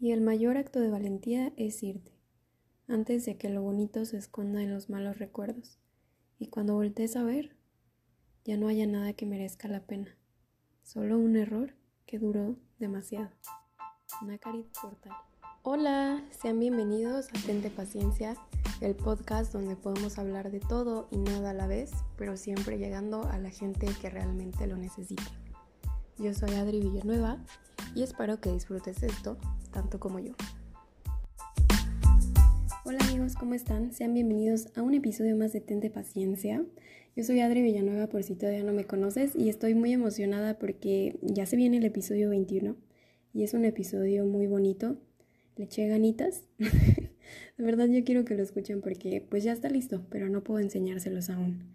Y el mayor acto de valentía es irte, antes de que lo bonito se esconda en los malos recuerdos. Y cuando voltees a ver, ya no haya nada que merezca la pena, solo un error que duró demasiado. Nakarit Portal. Hola, sean bienvenidos a Tente Paciencia, el podcast donde podemos hablar de todo y nada a la vez, pero siempre llegando a la gente que realmente lo necesita. Yo soy Adri Villanueva y espero que disfrutes esto tanto como yo. Hola amigos, ¿cómo están? Sean bienvenidos a un episodio más de Tente Paciencia. Yo soy Adri Villanueva por si todavía no me conoces y estoy muy emocionada porque ya se viene el episodio 21 y es un episodio muy bonito. Le eché ganitas. de verdad yo quiero que lo escuchen porque pues ya está listo, pero no puedo enseñárselos aún.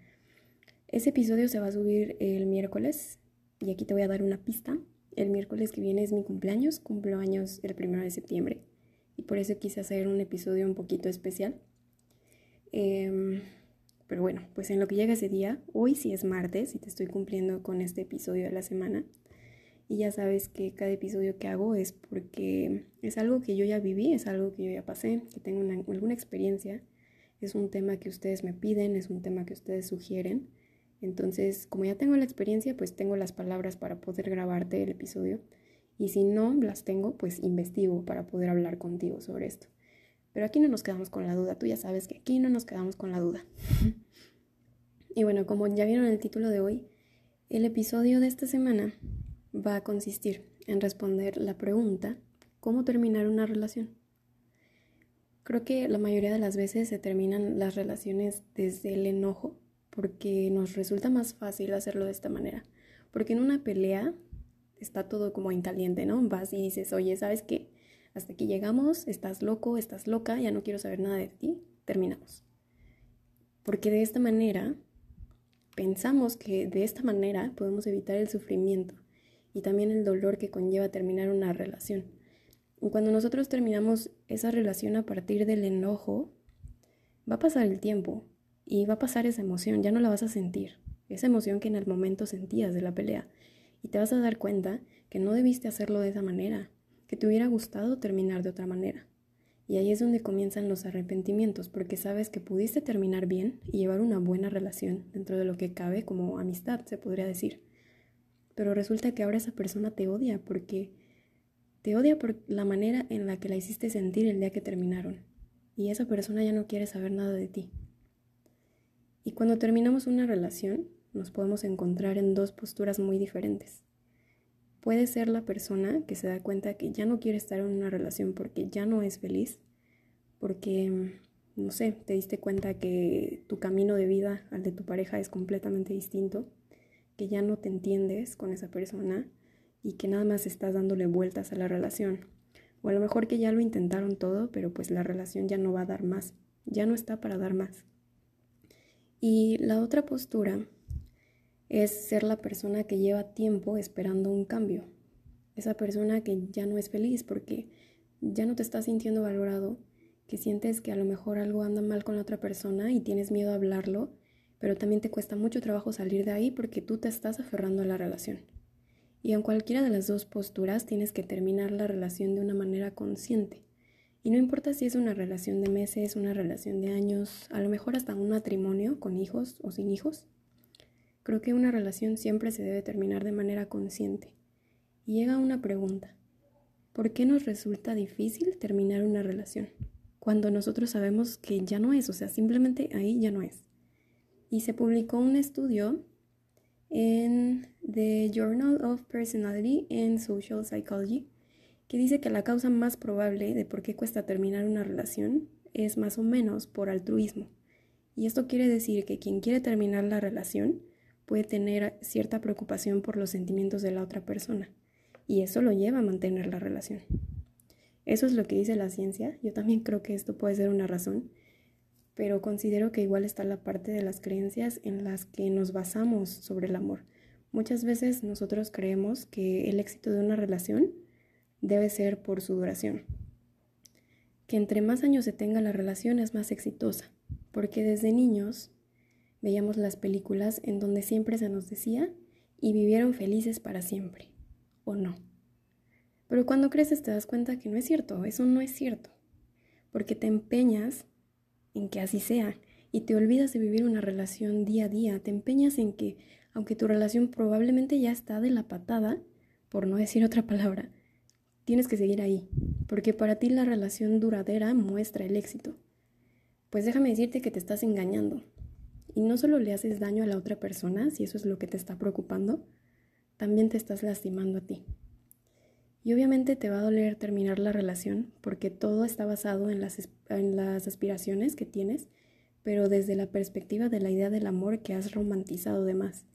Ese episodio se va a subir el miércoles y aquí te voy a dar una pista. El miércoles que viene es mi cumpleaños, cumplo años el primero de septiembre y por eso quise hacer un episodio un poquito especial. Em, pero bueno, pues en lo que llega ese día, hoy sí es martes y te estoy cumpliendo con este episodio de la semana. Y ya sabes que cada episodio que hago es porque es algo que yo ya viví, es algo que yo ya pasé, que tengo alguna experiencia. Es un tema que ustedes me piden, es un tema que ustedes sugieren. Entonces, como ya tengo la experiencia, pues tengo las palabras para poder grabarte el episodio. Y si no las tengo, pues investigo para poder hablar contigo sobre esto. Pero aquí no nos quedamos con la duda. Tú ya sabes que aquí no nos quedamos con la duda. y bueno, como ya vieron el título de hoy, el episodio de esta semana va a consistir en responder la pregunta, ¿cómo terminar una relación? Creo que la mayoría de las veces se terminan las relaciones desde el enojo porque nos resulta más fácil hacerlo de esta manera. Porque en una pelea está todo como en caliente, ¿no? Vas y dices, oye, ¿sabes qué? Hasta aquí llegamos, estás loco, estás loca, ya no quiero saber nada de ti, terminamos. Porque de esta manera, pensamos que de esta manera podemos evitar el sufrimiento y también el dolor que conlleva terminar una relación. Y cuando nosotros terminamos esa relación a partir del enojo, va a pasar el tiempo, y va a pasar esa emoción, ya no la vas a sentir, esa emoción que en el momento sentías de la pelea. Y te vas a dar cuenta que no debiste hacerlo de esa manera, que te hubiera gustado terminar de otra manera. Y ahí es donde comienzan los arrepentimientos, porque sabes que pudiste terminar bien y llevar una buena relación dentro de lo que cabe como amistad, se podría decir. Pero resulta que ahora esa persona te odia porque te odia por la manera en la que la hiciste sentir el día que terminaron. Y esa persona ya no quiere saber nada de ti. Y cuando terminamos una relación, nos podemos encontrar en dos posturas muy diferentes. Puede ser la persona que se da cuenta que ya no quiere estar en una relación porque ya no es feliz, porque, no sé, te diste cuenta que tu camino de vida al de tu pareja es completamente distinto, que ya no te entiendes con esa persona y que nada más estás dándole vueltas a la relación. O a lo mejor que ya lo intentaron todo, pero pues la relación ya no va a dar más, ya no está para dar más. Y la otra postura es ser la persona que lleva tiempo esperando un cambio. Esa persona que ya no es feliz porque ya no te estás sintiendo valorado, que sientes que a lo mejor algo anda mal con la otra persona y tienes miedo a hablarlo, pero también te cuesta mucho trabajo salir de ahí porque tú te estás aferrando a la relación. Y en cualquiera de las dos posturas tienes que terminar la relación de una manera consciente. Y no importa si es una relación de meses, una relación de años, a lo mejor hasta un matrimonio con hijos o sin hijos. Creo que una relación siempre se debe terminar de manera consciente. Y llega una pregunta. ¿Por qué nos resulta difícil terminar una relación? Cuando nosotros sabemos que ya no es, o sea, simplemente ahí ya no es. Y se publicó un estudio en The Journal of Personality and Social Psychology que dice que la causa más probable de por qué cuesta terminar una relación es más o menos por altruismo. Y esto quiere decir que quien quiere terminar la relación puede tener cierta preocupación por los sentimientos de la otra persona. Y eso lo lleva a mantener la relación. Eso es lo que dice la ciencia. Yo también creo que esto puede ser una razón, pero considero que igual está la parte de las creencias en las que nos basamos sobre el amor. Muchas veces nosotros creemos que el éxito de una relación debe ser por su duración. Que entre más años se tenga la relación es más exitosa, porque desde niños veíamos las películas en donde siempre se nos decía y vivieron felices para siempre, o no. Pero cuando creces te das cuenta que no es cierto, eso no es cierto, porque te empeñas en que así sea y te olvidas de vivir una relación día a día, te empeñas en que, aunque tu relación probablemente ya está de la patada, por no decir otra palabra, tienes que seguir ahí, porque para ti la relación duradera muestra el éxito. Pues déjame decirte que te estás engañando. Y no solo le haces daño a la otra persona, si eso es lo que te está preocupando, también te estás lastimando a ti. Y obviamente te va a doler terminar la relación porque todo está basado en las, aspiraciones que tienes, pero desde la perspectiva de la idea del amor que has romantizado de más.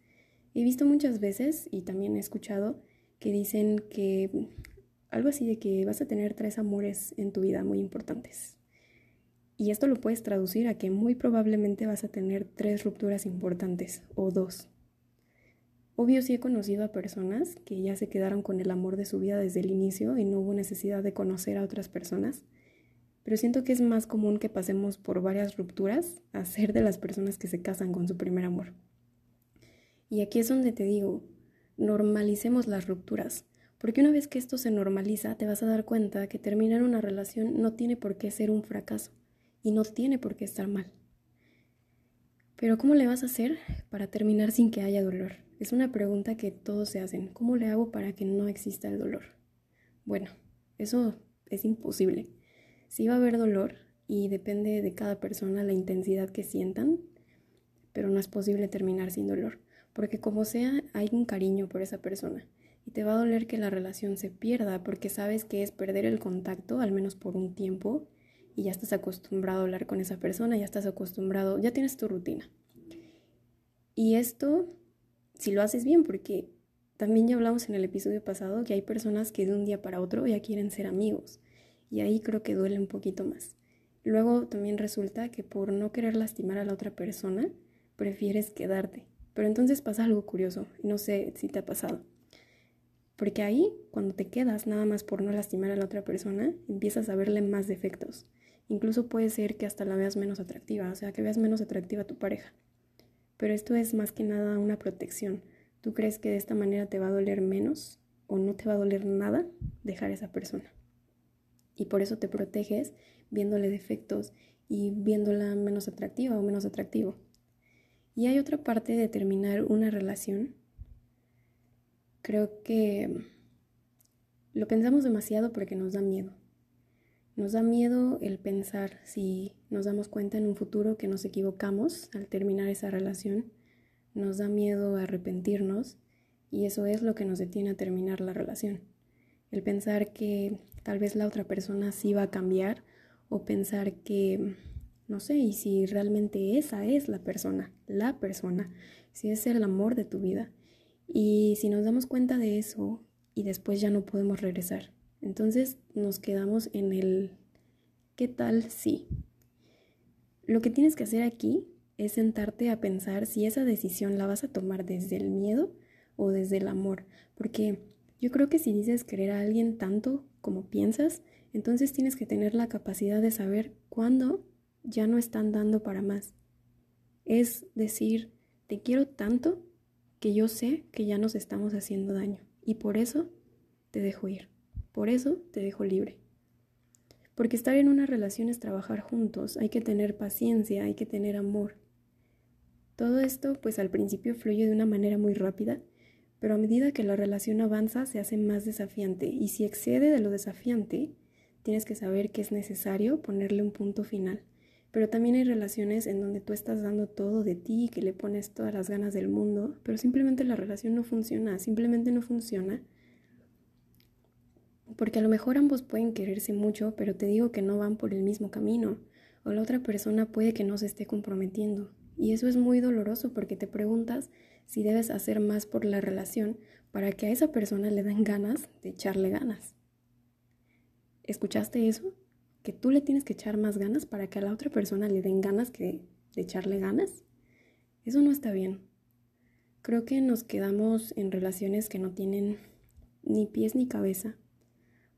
He visto muchas veces y también he escuchado que dicen que algo así de que vas a tener tres amores en tu vida muy importantes. Y esto lo puedes traducir a que muy probablemente vas a tener tres rupturas importantes o dos. Obvio sí he conocido a personas que ya se quedaron con el amor de su vida desde el inicio y no hubo necesidad de conocer a otras personas, pero siento que es más común que pasemos por varias rupturas a ser de las personas que se casan con su primer amor. Y aquí es donde te digo, normalicemos las rupturas, porque una vez que esto se normaliza te vas a dar cuenta que terminar una relación no tiene por qué ser un fracaso y no tiene por qué estar mal. Pero ¿cómo le vas a hacer para terminar sin que haya dolor? Es una pregunta que todos se hacen. ¿Cómo le hago para que no exista el dolor? Bueno, eso es imposible. Sí va a haber dolor y depende de cada persona la intensidad que sientan, pero no es posible terminar sin dolor, porque como sea, hay un cariño por esa persona y te va a doler que la relación se pierda porque sabes que es perder el contacto, al menos por un tiempo, y ya estás acostumbrado a hablar con esa persona, ya estás acostumbrado, ya tienes tu rutina. Y esto si lo haces bien, porque también ya hablamos en el episodio pasado que hay personas que de un día para otro ya quieren ser amigos y ahí creo que duele un poquito más. Luego también resulta que por no querer lastimar a la otra persona, prefieres quedarte. Pero entonces pasa algo curioso, no sé si te ha pasado. Porque ahí, cuando te quedas nada más por no lastimar a la otra persona, empiezas a verle más defectos. Incluso puede ser que hasta la veas menos atractiva, o sea, que veas menos atractiva a tu pareja. Pero esto es más que nada una protección. ¿Tú crees que de esta manera te va a doler menos o no te va a doler nada dejar a esa persona? Y por eso te proteges viéndole defectos y viéndola menos atractiva o menos atractivo. Y hay otra parte de terminar una relación. Creo que lo pensamos demasiado porque nos da miedo. Nos da miedo el pensar si nos damos cuenta en un futuro que nos equivocamos al terminar esa relación. Nos da miedo arrepentirnos y eso es lo que nos detiene a terminar la relación. El pensar que tal vez la otra persona sí va a cambiar o pensar que, no sé, y si realmente esa es la persona, la persona, si es el amor de tu vida. Y si nos damos cuenta de eso y después ya no podemos regresar, entonces nos quedamos en el ¿qué tal si? Lo que tienes que hacer aquí es sentarte a pensar si esa decisión la vas a tomar desde el miedo o desde el amor, porque yo creo que si dices querer a alguien tanto como piensas, entonces tienes que tener la capacidad de saber cuándo ya no están dando para más. Es decir, te quiero tanto que yo sé que ya nos estamos haciendo daño y por eso te dejo ir. Por eso te dejo libre. Porque estar en una relación es trabajar juntos, hay que tener paciencia, hay que tener amor. Todo esto pues al principio fluye de una manera muy rápida, pero a medida que la relación avanza se hace más desafiante y si excede de lo desafiante, tienes que saber que es necesario ponerle un punto final. Pero también hay relaciones en donde tú estás dando todo de ti, que le pones todas las ganas del mundo, pero simplemente la relación no funciona, simplemente no funciona porque a lo mejor ambos pueden quererse mucho, pero te digo que no van por el mismo camino, o la otra persona puede que no se esté comprometiendo. Y eso es muy doloroso porque te preguntas si debes hacer más por la relación para que a esa persona le den ganas de echarle ganas. ¿Escuchaste eso? Que tú le tienes que echar más ganas para que a la otra persona le den ganas que de echarle ganas. Eso no está bien. Creo que nos quedamos en relaciones que no tienen ni pies ni cabeza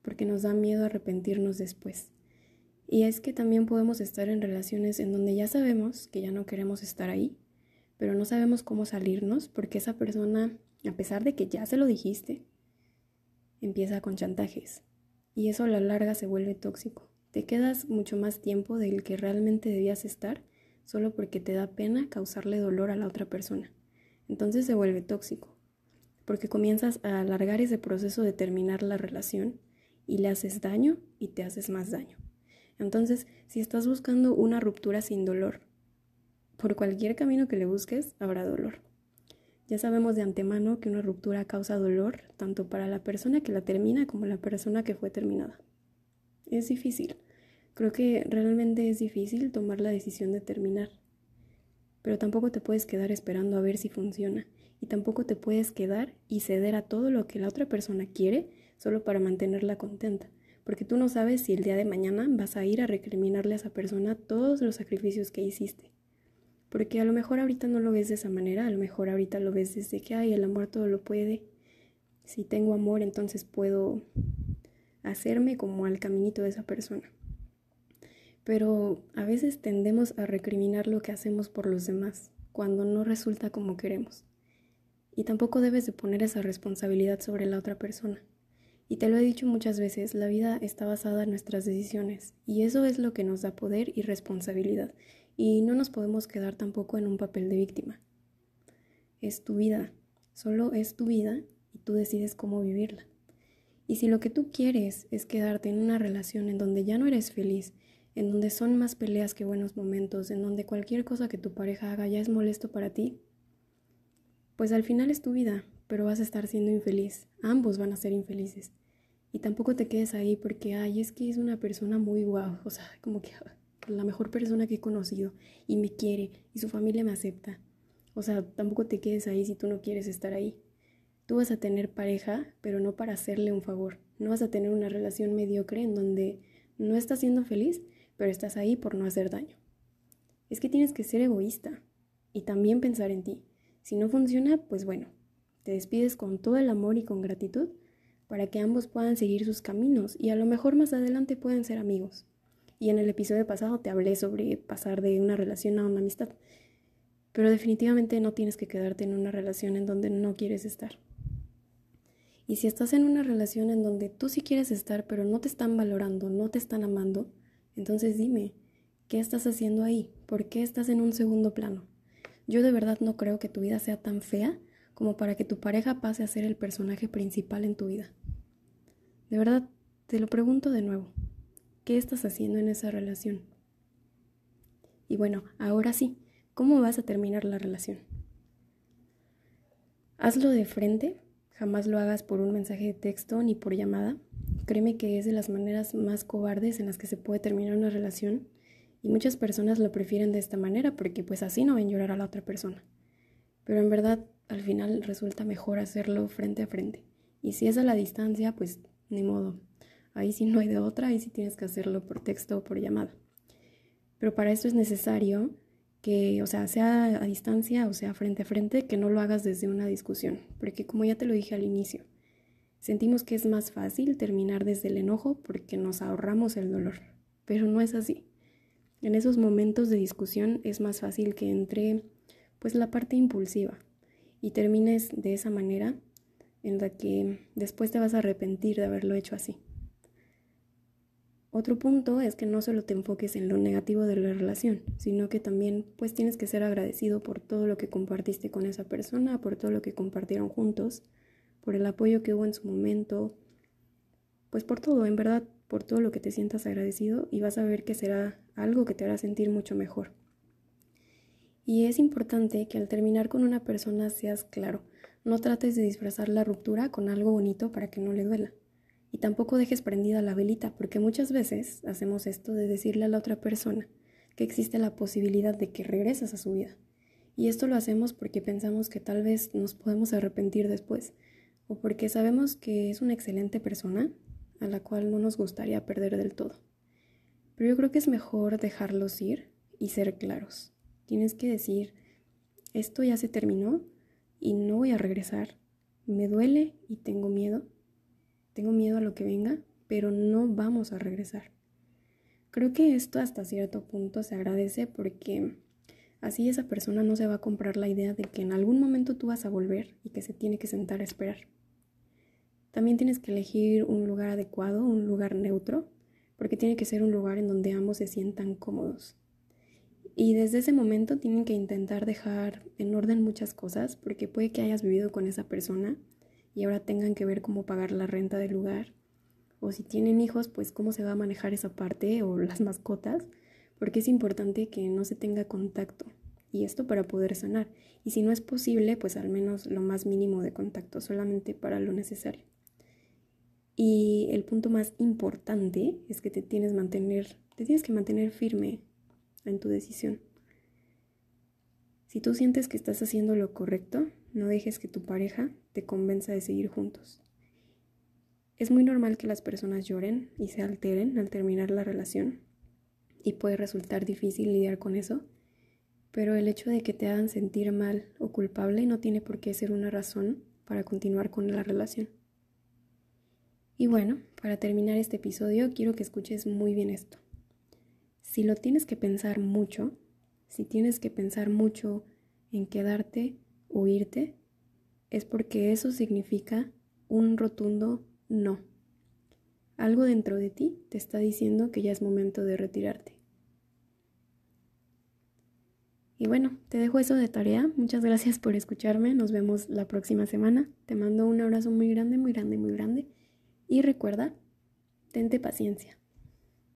porque nos da miedo arrepentirnos después. Y es que también podemos estar en relaciones en donde ya sabemos que ya no queremos estar ahí, pero no sabemos cómo salirnos porque esa persona, a pesar de que ya se lo dijiste, empieza con chantajes. Y eso a la larga se vuelve tóxico. Te quedas mucho más tiempo del que realmente debías estar solo porque te da pena causarle dolor a la otra persona. Entonces se vuelve tóxico, porque comienzas a alargar ese proceso de terminar la relación y le haces daño y te haces más daño. Entonces, si estás buscando una ruptura sin dolor, por cualquier camino que le busques, habrá dolor. Ya sabemos de antemano que una ruptura causa dolor tanto para la persona que la termina como la persona que fue terminada. Es difícil. Creo que realmente es difícil tomar la decisión de terminar. Pero tampoco te puedes quedar esperando a ver si funciona. Y tampoco te puedes quedar y ceder a todo lo que la otra persona quiere solo para mantenerla contenta. Porque tú no sabes si el día de mañana vas a ir a recriminarle a esa persona todos los sacrificios que hiciste. Porque a lo mejor ahorita no lo ves de esa manera, a lo mejor ahorita lo ves desde que, ay, el amor todo lo puede. Si tengo amor, entonces puedo hacerme como al caminito de esa persona. Pero a veces tendemos a recriminar lo que hacemos por los demás, cuando no resulta como queremos. Y tampoco debes de poner esa responsabilidad sobre la otra persona. Y te lo he dicho muchas veces, la vida está basada en nuestras decisiones, y eso es lo que nos da poder y responsabilidad y no nos podemos quedar tampoco en un papel de víctima. Es tu vida, solo es tu vida y tú decides cómo vivirla. Y si lo que tú quieres es quedarte en una relación en donde ya no eres feliz, en donde son más peleas que buenos momentos, en donde cualquier cosa que tu pareja haga ya es molesto para ti, pues al final es tu vida, pero vas a estar siendo infeliz. Ambos van a ser infelices. Y tampoco te quedes ahí porque, ay, es que es una persona muy guau, o sea, como que la mejor persona que he conocido y me quiere y su familia me acepta. O sea, tampoco te quedes ahí si tú no quieres estar ahí. Tú vas a tener pareja, pero no para hacerle un favor. No vas a tener una relación mediocre en donde no estás siendo feliz, pero estás ahí por no hacer daño. Es que tienes que ser egoísta y también pensar en ti. Si no funciona, pues bueno, te despides con todo el amor y con gratitud para que ambos puedan seguir sus caminos y a lo mejor más adelante pueden ser amigos. Y en el episodio pasado te hablé sobre pasar de una relación a una amistad. Pero definitivamente no tienes que quedarte en una relación en donde no quieres estar. Y si estás en una relación en donde tú sí quieres estar, pero no te están valorando, no te están amando, entonces dime, ¿qué estás haciendo ahí? ¿Por qué estás en un segundo plano? Yo de verdad no creo que tu vida sea tan fea como para que tu pareja pase a ser el personaje principal en tu vida. De verdad, te lo pregunto de nuevo. ¿Qué estás haciendo en esa relación? Y bueno, ahora sí, ¿cómo vas a terminar la relación? Hazlo de frente, jamás lo hagas por un mensaje de texto ni por llamada. Créeme que es de las maneras más cobardes en las que se puede terminar una relación y muchas personas lo prefieren de esta manera porque pues así no ven llorar a la otra persona. Pero en verdad al final resulta mejor hacerlo frente a frente. Y si es a la distancia, pues ni modo, Ahí sí no hay de otra, ahí sí tienes que hacerlo por texto o por llamada. Pero para esto es necesario que, o sea, sea a distancia o sea frente a frente, que no lo hagas desde una discusión, porque como ya te lo dije al inicio, sentimos que es más fácil terminar desde el enojo porque nos ahorramos el dolor, pero no es así. En esos momentos de discusión es más fácil que entre pues la parte impulsiva y termines de esa manera en la que después te vas a arrepentir de haberlo hecho así. Otro punto es que no solo te enfoques en lo negativo de la relación, sino que también pues tienes que ser agradecido por todo lo que compartiste con esa persona, por todo lo que compartieron juntos, por el apoyo que hubo en su momento, pues por todo, en verdad, por todo lo que te sientas agradecido y vas a ver que será algo que te hará sentir mucho mejor. Y es importante que al terminar con una persona seas claro, no trates de disfrazar la ruptura con algo bonito para que no le duela. Y tampoco dejes prendida la velita, porque muchas veces hacemos esto de decirle a la otra persona que existe la posibilidad de que regresas a su vida. Y esto lo hacemos porque pensamos que tal vez nos podemos arrepentir después, o porque sabemos que es una excelente persona a la cual no nos gustaría perder del todo. Pero yo creo que es mejor dejarlos ir y ser claros. Tienes que decir, esto ya se terminó y no voy a regresar. Me duele y tengo miedo, tengo miedo a lo que venga, pero no vamos a regresar. Creo que esto hasta cierto punto se agradece porque así esa persona no se va a comprar la idea de que en algún momento tú vas a volver y que se tiene que sentar a esperar. También tienes que elegir un lugar adecuado, un lugar neutro, porque tiene que ser un lugar en donde ambos se sientan cómodos. Y desde ese momento tienen que intentar dejar en orden muchas cosas, porque puede que hayas vivido con esa persona y ahora tengan que ver cómo pagar la renta del lugar. O si tienen hijos, pues cómo se va a manejar esa parte o las mascotas, porque es importante que no se tenga contacto. Y esto para poder sanar. Y si no es posible, pues al menos lo más mínimo de contacto, solamente para lo necesario. Y el punto más importante es que te tienes, mantener, te tienes que mantener firme en tu decisión. Si tú sientes que estás haciendo lo correcto, no dejes que tu pareja te convenza de seguir juntos. Es muy normal que las personas lloren y se alteren al terminar la relación y puede resultar difícil lidiar con eso, pero el hecho de que te hagan sentir mal o culpable no tiene por qué ser una razón para continuar con la relación. Y bueno, para terminar este episodio quiero que escuches muy bien esto. Si lo tienes que pensar mucho, si tienes que pensar mucho en quedarte o irte, es porque eso significa un rotundo no. Algo dentro de ti te está diciendo que ya es momento de retirarte. Y bueno, te dejo eso de tarea. Muchas gracias por escucharme. Nos vemos la próxima semana. Te mando un abrazo muy grande, muy grande, muy grande. Y recuerda, tente paciencia.